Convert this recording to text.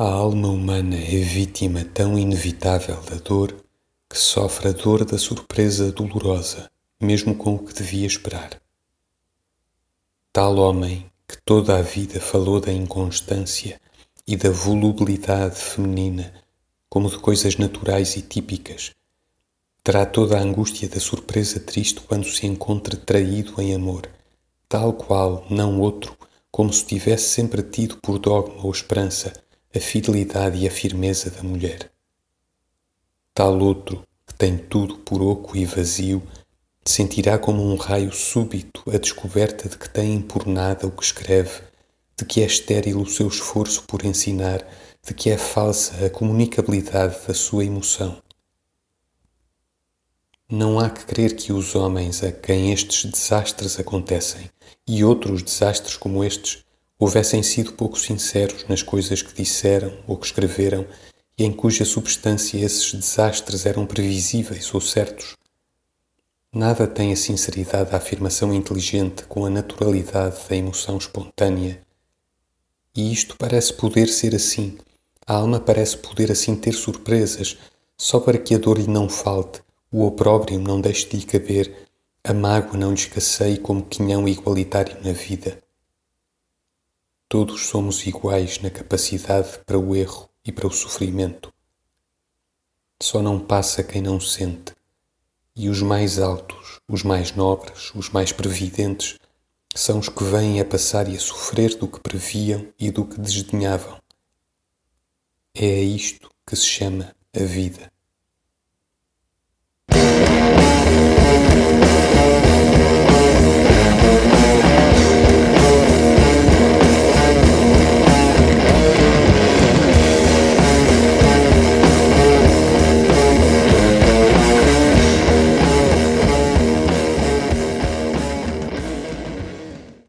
A alma humana é vítima tão inevitável da dor que sofre a dor da surpresa dolorosa, mesmo com o que devia esperar. Tal homem que toda a vida falou da inconstância e da volubilidade feminina como de coisas naturais e típicas, terá toda a angústia da surpresa triste quando se encontre traído em amor, tal qual, não outro, como se tivesse sempre tido por dogma ou esperança a fidelidade e a firmeza da mulher. Tal outro, que tem tudo por oco e vazio, sentirá como um raio súbito a descoberta de que tem por nada o que escreve, de que é estéril o seu esforço por ensinar, de que é falsa a comunicabilidade da sua emoção. Não há que crer que os homens a quem estes desastres acontecem e outros desastres como estes houvessem sido pouco sinceros nas coisas que disseram ou que escreveram e em cuja substância esses desastres eram previsíveis ou certos. Nada tem a sinceridade da afirmação inteligente com a naturalidade da emoção espontânea. E isto parece poder ser assim. A alma parece poder assim ter surpresas, só para que a dor lhe não falte o opróbrio não deixe de lhe caber, a mágoa não lhe escasseie como quinhão igualitário na vida. Todos somos iguais na capacidade para o erro e para o sofrimento. Só não passa quem não sente, e os mais altos, os mais nobres, os mais previdentes, são os que vêm a passar e a sofrer do que previam e do que desdenhavam. É a isto que se chama a vida.